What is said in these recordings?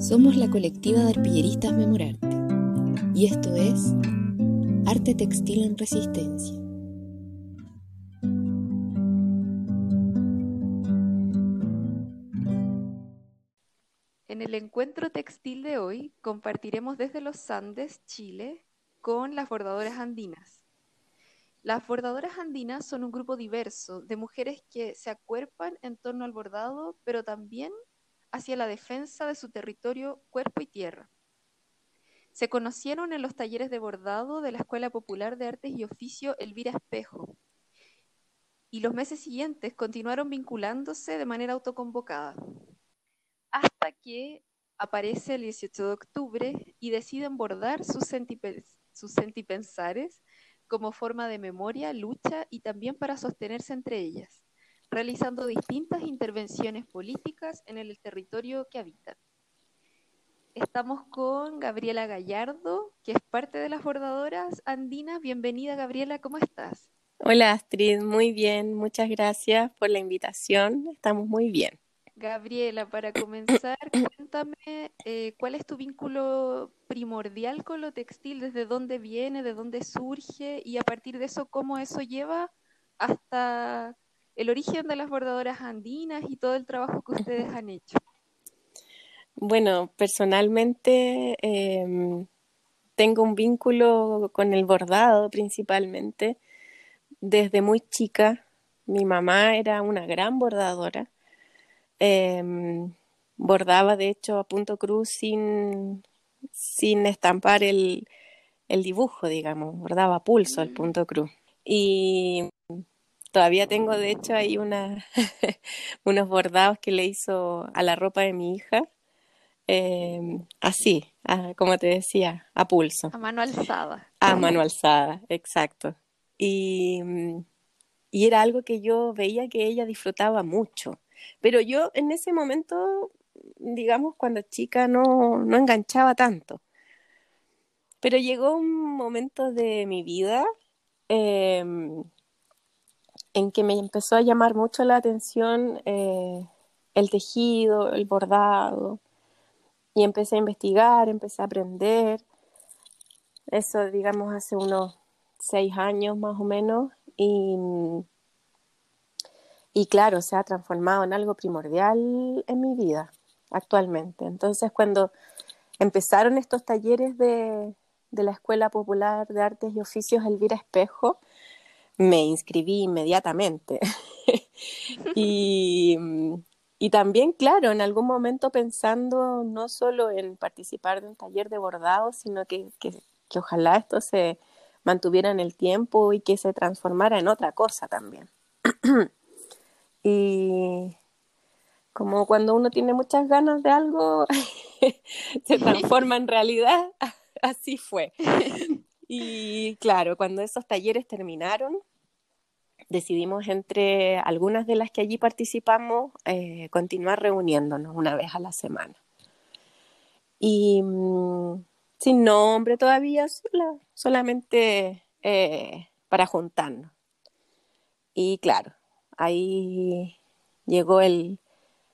Somos la colectiva de arpilleristas Memorarte y esto es Arte Textil en Resistencia. En el encuentro textil de hoy compartiremos desde los Andes, Chile, con las bordadoras andinas. Las bordadoras andinas son un grupo diverso de mujeres que se acuerpan en torno al bordado, pero también hacia la defensa de su territorio, cuerpo y tierra. Se conocieron en los talleres de bordado de la Escuela Popular de Artes y Oficio Elvira Espejo, y los meses siguientes continuaron vinculándose de manera autoconvocada, hasta que aparece el 18 de octubre y deciden bordar sus, sus sentipensares como forma de memoria, lucha y también para sostenerse entre ellas realizando distintas intervenciones políticas en el territorio que habitan. Estamos con Gabriela Gallardo, que es parte de las bordadoras andinas. Bienvenida, Gabriela, ¿cómo estás? Hola, Astrid, muy bien, muchas gracias por la invitación. Estamos muy bien. Gabriela, para comenzar, cuéntame eh, cuál es tu vínculo primordial con lo textil, desde dónde viene, de dónde surge y a partir de eso, cómo eso lleva hasta el origen de las bordadoras andinas y todo el trabajo que ustedes han hecho. Bueno, personalmente em, tengo un vínculo con el bordado principalmente desde muy chica. Mi mamá era una gran bordadora. Em, bordaba, de hecho, a punto cruz sin, sin estampar el, el dibujo, digamos. Bordaba a pulso el mm. punto cruz. Y Todavía tengo, de hecho, ahí una, unos bordados que le hizo a la ropa de mi hija. Em, así, como te decía, a pulso. A mano alzada. A mano alzada, exacto. Y, y era algo que yo veía que ella disfrutaba mucho. Pero yo en ese momento, digamos, cuando chica no, no enganchaba tanto. Pero llegó un momento de mi vida eh, en que me empezó a llamar mucho la atención eh, el tejido, el bordado, y empecé a investigar, empecé a aprender. Eso, digamos, hace unos seis años más o menos, y, y claro, se ha transformado en algo primordial en mi vida actualmente. Entonces, cuando empezaron estos talleres de, de la Escuela Popular de Artes y Oficios Elvira Espejo, me inscribí inmediatamente. y, y, también, claro, en algún momento pensando no solo en participar de un taller de bordado, sino que, que, que ojalá esto se mantuviera en el tiempo y que se transformara en otra cosa también. y como cuando uno tiene muchas ganas de algo, se transforma en realidad, así fue. Y claro, cuando esos talleres terminaron, decidimos entre algunas de las que allí participamos eh, continuar reuniéndonos una vez a la semana. Y mm, sin nombre todavía, solamente eh, para juntarnos. Y claro, ahí llegó el,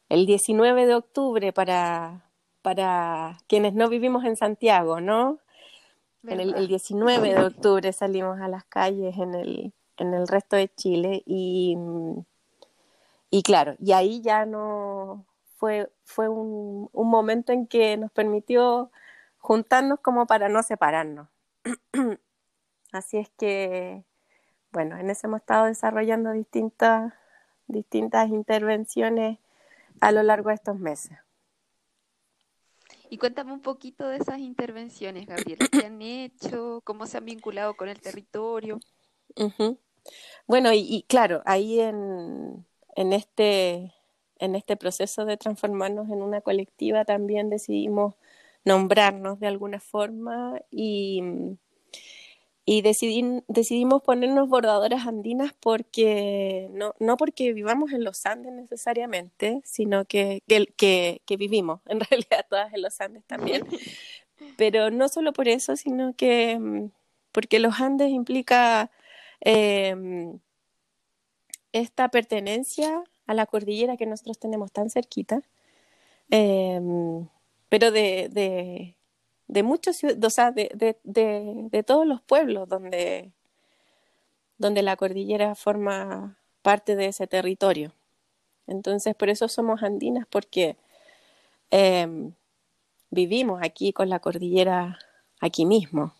el 19 de octubre para, para quienes no vivimos en Santiago, ¿no? El, el, 19 de octubre salimos a las calles en el, en el resto de Chile y, y claro, y ahí ya no fue, fue un, un momento en que nos permitió juntarnos como para no separarnos. Así es que, bueno, en eso hemos estado desarrollando distintas, distintas intervenciones a lo largo de estos meses. Y cuéntame un poquito de esas intervenciones, Gabriel. ¿Qué han hecho? ¿Cómo se han vinculado con el territorio? Bueno, y, claro, ahí en, en, este, en este proceso de transformarnos en una colectiva también decidimos nombrarnos de alguna forma y, y decidimos ponernos bordadoras andinas porque no, no porque vivamos en los Andes necesariamente, sino que, que, que, vivimos en realidad todas en los Andes también. Pero no solo por eso, sino que mm, porque los Andes implica em, esta pertenencia a la cordillera que nosotros tenemos tan cerquita. Em, pero de, de muchos, o sea, de, de, de, todos los pueblos donde, donde la cordillera forma parte de ese territorio. Entonces, por eso somos andinas, porque em, vivimos aquí con la cordillera aquí mismo,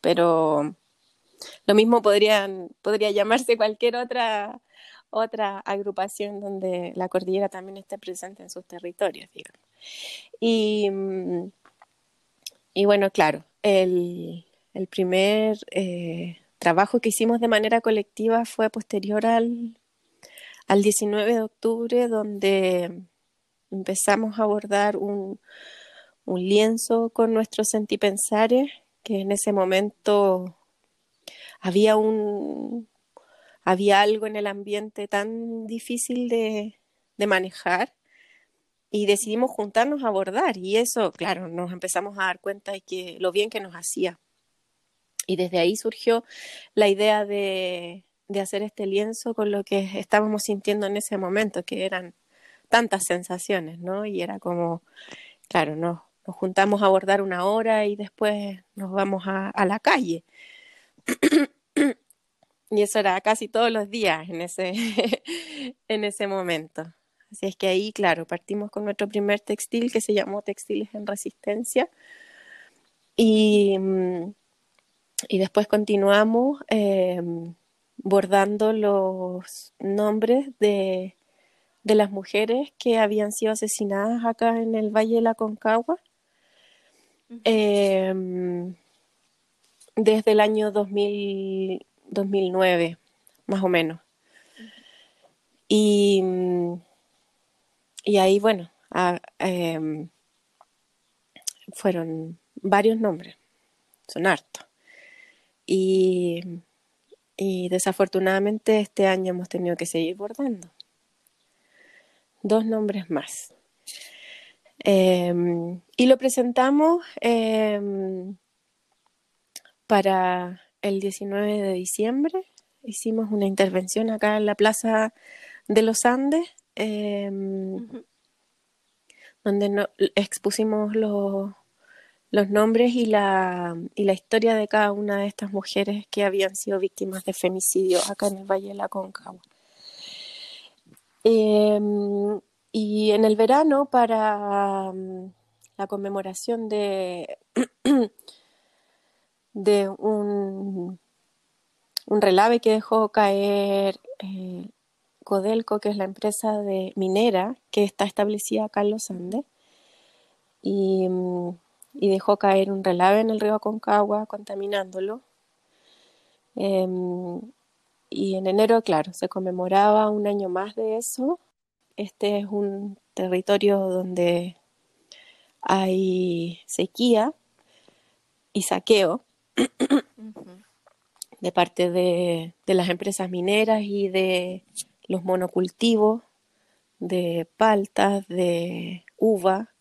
pero lo mismo podrían, podría llamarse cualquier otra, otra agrupación donde la cordillera también esté presente en sus territorios, digamos. Y, y bueno, claro, el, primer eh, trabajo que hicimos de manera colectiva fue posterior al, al 19 de octubre, donde empezamos a abordar un, un lienzo con nuestros sentipensares, que en ese momento había un había algo en el ambiente tan difícil de, de manejar y decidimos juntarnos a abordar y eso, claro, nos empezamos a dar cuenta de que lo bien que nos hacía. Y desde ahí surgió la idea de, de hacer este lienzo con lo que estábamos sintiendo en ese momento, que eran tantas sensaciones, ¿no? Y era como, claro, nos, nos juntamos a abordar una hora y después nos vamos a, a la calle. y eso era casi todos los días en ese, en ese momento. Así es que ahí, claro, partimos con nuestro primer textil que se llamó Textiles en Resistencia. Y, mm, y después continuamos eh, bordando los nombres de, de, las mujeres que habían sido asesinadas acá en el Valle de la Concagua. Eh, desde el año 2000, 2009, más o menos. Y, y ahí, bueno, em, fueron varios nombres, son hartos. Y, y desafortunadamente este año hemos tenido que seguir bordando. Dos nombres más. Em, y lo presentamos em, para el 19 de diciembre hicimos una intervención acá en la Plaza de los Andes, em, donde expusimos los, los nombres y la, y la historia de cada una de estas mujeres que habían sido víctimas de femicidio acá en el Valle de la Concagua. Em, y en el verano, para la conmemoración de de un, un relave que dejó caer eh, Codelco, que es la empresa de minera que está establecida acá en los Andes, y, y dejó caer un relave en el río Aconcagua, contaminándolo. Em, y en enero, claro, se conmemoraba un año más de eso. Este es un territorio donde hay sequía y saqueo, de parte de, las empresas mineras y de los monocultivos de paltas, de uva,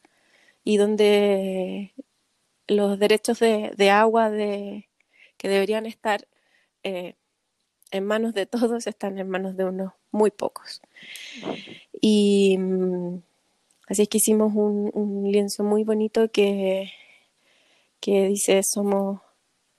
y donde los derechos de, agua de, que deberían estar eh, en manos de todos están en manos de unos muy pocos. Y mm, así es que hicimos un, un lienzo muy bonito que, que dice somos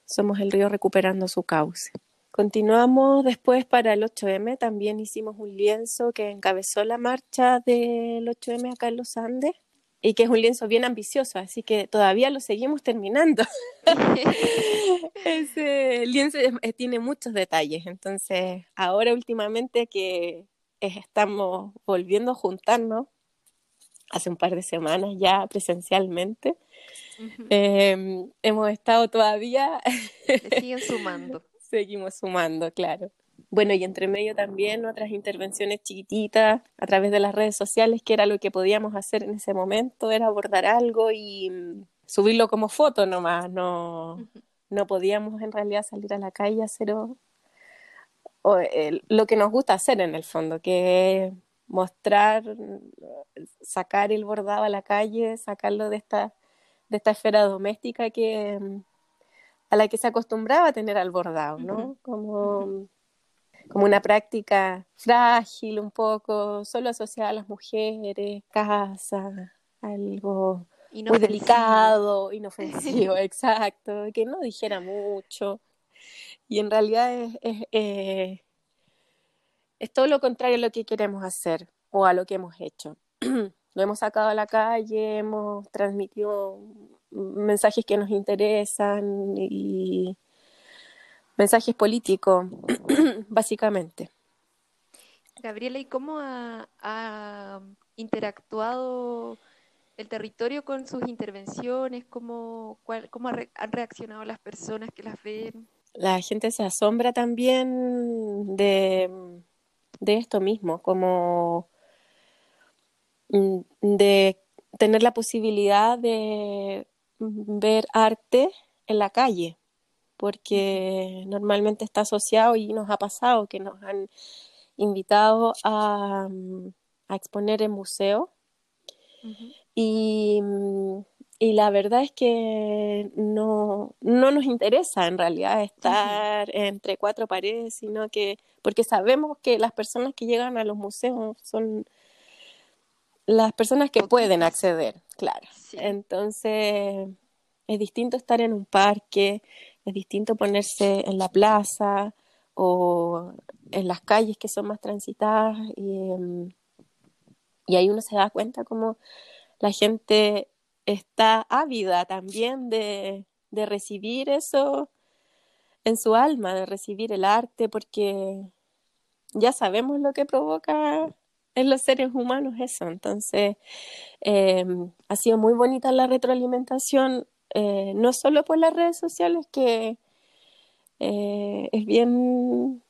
somos el río recuperando su cauce. Continuamos después para el 8M, también hicimos un lienzo que encabezó la marcha del 8M acá en los Andes y que es un lienzo bien ambicioso, así que todavía lo seguimos terminando. Ese lienzo eh, tiene muchos detalles, entonces ahora últimamente que estamos volviendo a juntarnos, hace un par de semanas ya presencialmente, Em, hemos estado todavía... siguen sumando. Seguimos sumando, claro. Bueno, y entre medio también otras intervenciones chiquititas a través de las redes sociales, que era lo que podíamos hacer en ese momento, era abordar algo y mm, subirlo como foto nomás. No, no podíamos en realidad salir a la calle a hacer lo que nos gusta hacer en el fondo, que es mostrar, sacar el bordado a la calle, sacarlo de esta de esta esfera doméstica que mm, a la que se acostumbraba a tener al bordado, ¿no? Como, como una práctica frágil un poco, solo asociada a las mujeres, casa, algo muy delicado, inofensivo, exacto, que no dijera mucho. Y en realidad es, es, eh, es todo lo contrario a lo que queremos hacer o a lo que hemos hecho. lo hemos sacado a la calle, hemos transmitido mensajes que nos interesan y mensajes políticos, básicamente. Gabriela, ¿y cómo ha, interactuado el territorio con sus intervenciones? ¿Cómo, cómo han reaccionado las personas que las ven? La gente se asombra también de, de esto mismo, como mm, de tener la posibilidad de ver arte en la calle, porque normalmente está asociado y nos ha pasado que nos han invitado a, mm, exponer en museo. y, y, la verdad es que no, no nos interesa en realidad estar entre cuatro paredes, sino que porque sabemos que las personas que llegan a los museos son las personas que pueden acceder, claro. Entonces, es distinto estar en un parque, es distinto ponerse en la plaza o en las calles que son más transitadas y, em, y ahí uno se da cuenta como la gente está ávida también de, de recibir eso en su alma, de recibir el arte, porque ya sabemos lo que provoca en los seres humanos eso. Entonces, em, ha sido muy bonita la retroalimentación, eh, no solo por las redes sociales, que eh, es bien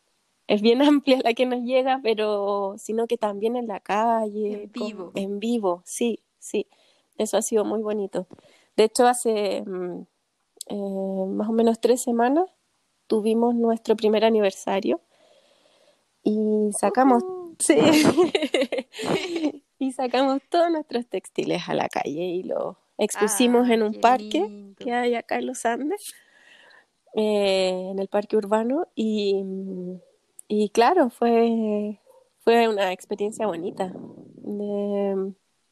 es bien amplia la que nos llega, pero sino que también en la calle, en vivo. en vivo, sí, sí. Eso ha sido muy bonito. De hecho, hace mm, eh, más o menos tres semanas tuvimos nuestro primer aniversario y sacamos, sí, y sacamos todos nuestros textiles a la calle y los expusimos en un parque que hay acá en los Andes, eh, en el parque urbano y, y claro, fue, fue una experiencia bonita.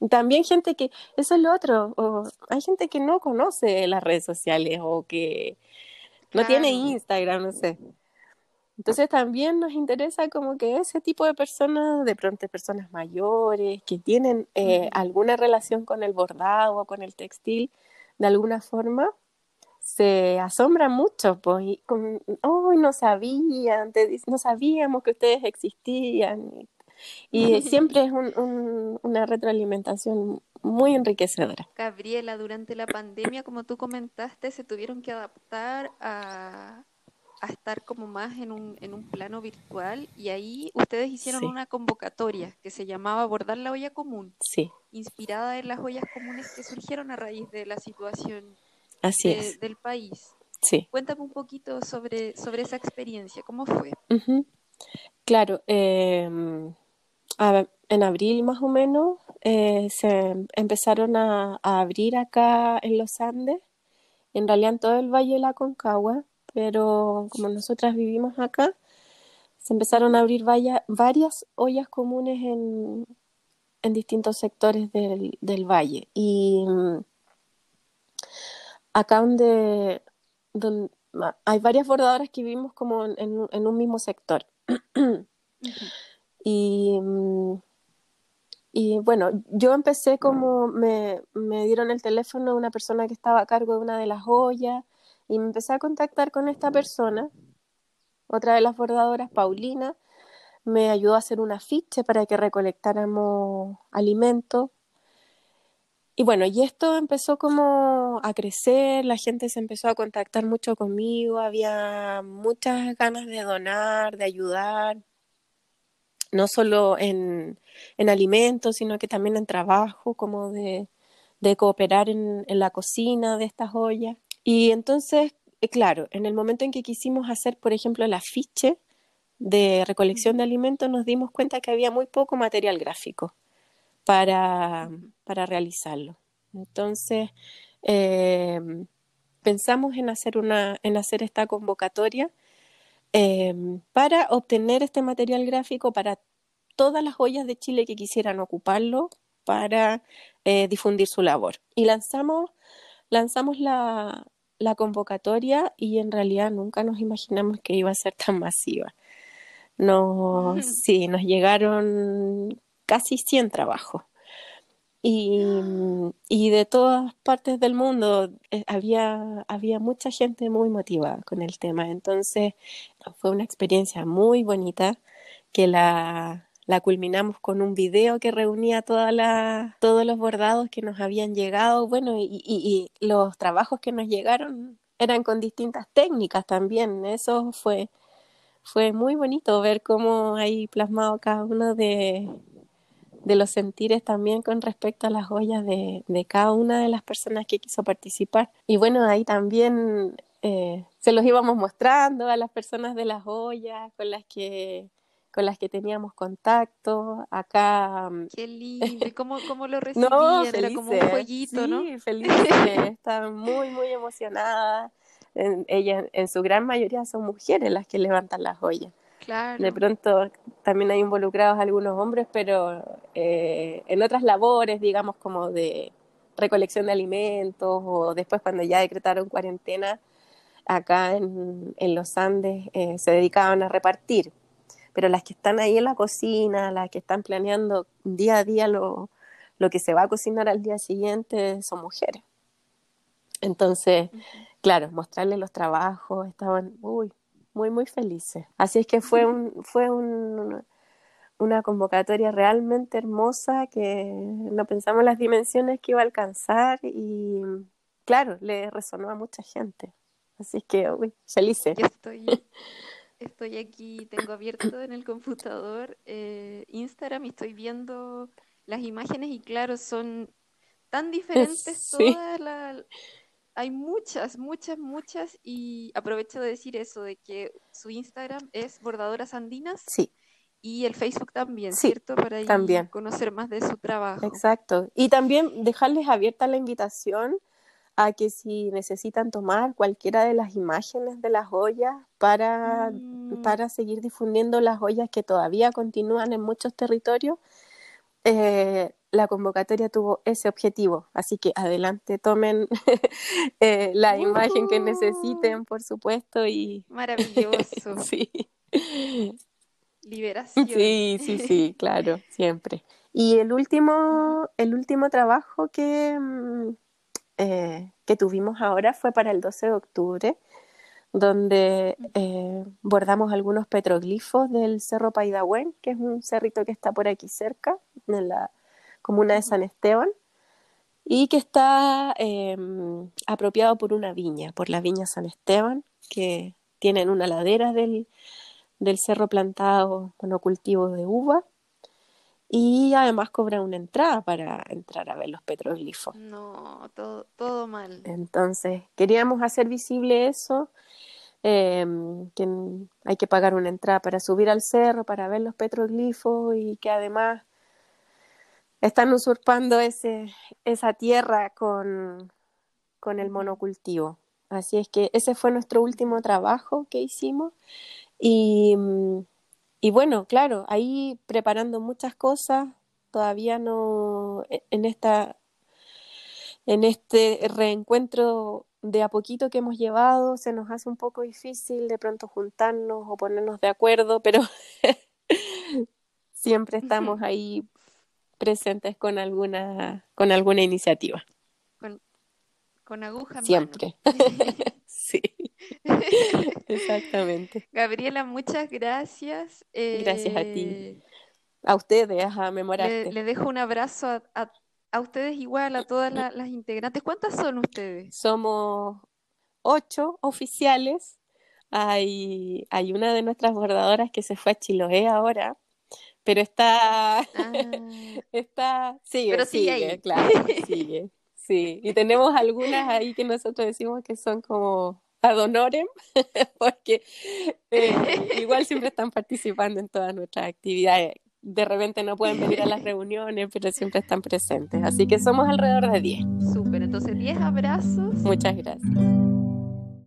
también gente que, eso es lo otro, hay gente que no conoce las redes sociales o que no tiene Instagram, no sé. Entonces también nos interesa como que ese tipo de personas, de pronto personas mayores, que tienen eh, alguna relación con el bordado o con el textil, de alguna forma, se asombran mucho, pues, y con, oh, no sabían, no sabíamos que ustedes existían. Y, siempre es una retroalimentación muy enriquecedora. Gabriela, durante la pandemia, como tú comentaste, se tuvieron que adaptar a, a estar como más en un, en un plano virtual y ahí ustedes hicieron una convocatoria que se llamaba Abordar la olla común, sí. inspirada en las ollas comunes que surgieron a raíz de la situación Así del país. Sí. Cuéntame un poquito sobre, sobre esa experiencia, ¿cómo fue? Claro, em, en abril más o menos eh, se empezaron a, a abrir acá en los Andes, en realidad en todo el Valle de la Concagua, pero como nosotras vivimos acá, se empezaron a abrir varias ollas comunes en, en distintos sectores del, del, valle. Y mm, acá donde, donde, hay varias bordadoras que vivimos como en, en un mismo sector. y, mm, y bueno, yo empecé como me, me dieron el teléfono una persona que estaba a cargo de una de las ollas y me empecé a contactar con esta persona, otra de las bordadoras, Paulina, me ayudó a hacer un afiche para que recolectáramos alimentos. Y bueno, y esto empezó como a crecer, la gente se empezó a contactar mucho conmigo, había muchas ganas de donar, de ayudar, no solo en, en alimentos, sino que también en trabajo, como de, de cooperar en, en la cocina de estas ollas. Y entonces, eh, claro, en el momento en que quisimos hacer, por ejemplo, el afiche de recolección de alimentos, nos dimos cuenta que había muy poco material gráfico para, para realizarlo. Entonces, eh, pensamos en hacer, una, en hacer esta convocatoria eh, para obtener este material gráfico para todas las ollas de Chile que quisieran ocuparlo para eh, difundir su labor. Y lanzamos, lanzamos la, la convocatoria y en realidad nunca nos imaginamos que iba a ser tan masiva. No, sí, nos llegaron casi 100 trabajos. Y, y, de todas partes del mundo eh, había, había mucha gente muy motivada con el tema. Entonces fue una experiencia muy bonita que la, la culminamos con un video que reunía toda la, todos los bordados que nos habían llegado. Bueno, y, y, y los trabajos que nos llegaron eran con distintas técnicas también. Eso fue, fue muy bonito ver cómo hay plasmado cada uno de, de los sentires también con respecto a las joyas de, de, cada una de las personas que quiso participar. Y bueno, ahí también eh, se los íbamos mostrando a las personas de las joyas con las que con las que teníamos contacto. Acá. Mm, Qué lindo. ¿Cómo, cómo lo recibían? No, Era como un sí, ¿no? felices. Estaban muy, muy emocionadas. ellas, en su gran mayoría, son mujeres las que levantan las joyas. De pronto también hay involucrados algunos hombres, pero eh, en otras labores, digamos, como de recolección de alimentos o después cuando ya decretaron cuarentena, acá en, en los Andes eh, se dedicaban a repartir. Pero las que están ahí en la cocina, las que están planeando día a día lo, lo que se va a cocinar al día siguiente, son mujeres. Entonces, claro, mostrarles los trabajos, estaban, uy, muy, muy felices. Así es que fue, un, fue un, una convocatoria realmente hermosa que no pensamos las dimensiones que iba a alcanzar y claro, le resonó a mucha gente. Así es que, uy, felices. Yo estoy, estoy aquí, tengo abierto en el computador eh, Instagram y estoy viendo las imágenes y claro, son tan diferentes todas las hay muchas, muchas, muchas y aprovecho de decir eso, de que su Instagram es Bordadoras Andinas. Sí. Y el Facebook también, ¿cierto? Para también. conocer más de su trabajo. Exacto. Y también dejarles abierta la invitación a que si necesitan tomar cualquiera de las imágenes de las joyas para, mm. para seguir difundiendo las joyas que todavía continúan en muchos territorios, eh, la convocatoria tuvo ese objetivo. Así que adelante, tomen eh, la imagen que necesiten, por supuesto. Y... Maravilloso. sí. Liberación. Sí, sí, sí, claro, siempre. Y el último, el último trabajo que, mm, eh, que tuvimos ahora fue para el 12 de octubre, donde eh, bordamos algunos petroglifos del Cerro Paidahuen, que es un cerrito que está por aquí cerca, en la comuna de San Esteban, y que está em, apropiado por una viña, por la viña San Esteban, que tienen una ladera del, del cerro plantado cultivo de uva y además cobra una entrada para entrar a ver los petroglifos. No, todo, todo mal. Entonces, queríamos hacer visible eso, em, que hay que pagar una entrada para subir al cerro, para ver los petroglifos y que además están usurpando ese, esa tierra con, con el monocultivo. Así es que ese fue nuestro último trabajo que hicimos. Y, y bueno, claro, ahí preparando muchas cosas, todavía no, e, en esta, en este reencuentro de a poquito que hemos llevado, se nos hace un poco difícil de pronto juntarnos o ponernos de acuerdo, pero siempre estamos ahí presentes con alguna, con alguna iniciativa. Con, con aguja. Siempre. sí. Exactamente. Gabriela, muchas gracias. gracias a ti. Eh, a ustedes, a memorarte. Le, dejo un abrazo a, a, a, ustedes igual, a todas las integrantes. ¿Cuántas son ustedes? Somos ocho oficiales. Hay, hay una de nuestras bordadoras que se fue a Chiloé ahora, pero está, ah. está, sigue, pero sigue, ahí. claro, sigue, sí, y tenemos algunas ahí que nosotros decimos que son como ad honorem, porque eh, igual siempre están participando en todas nuestras actividades. De repente no pueden venir a las reuniones, pero siempre están presentes. Así que somos alrededor de 10. Súper, entonces 10 abrazos. Muchas gracias.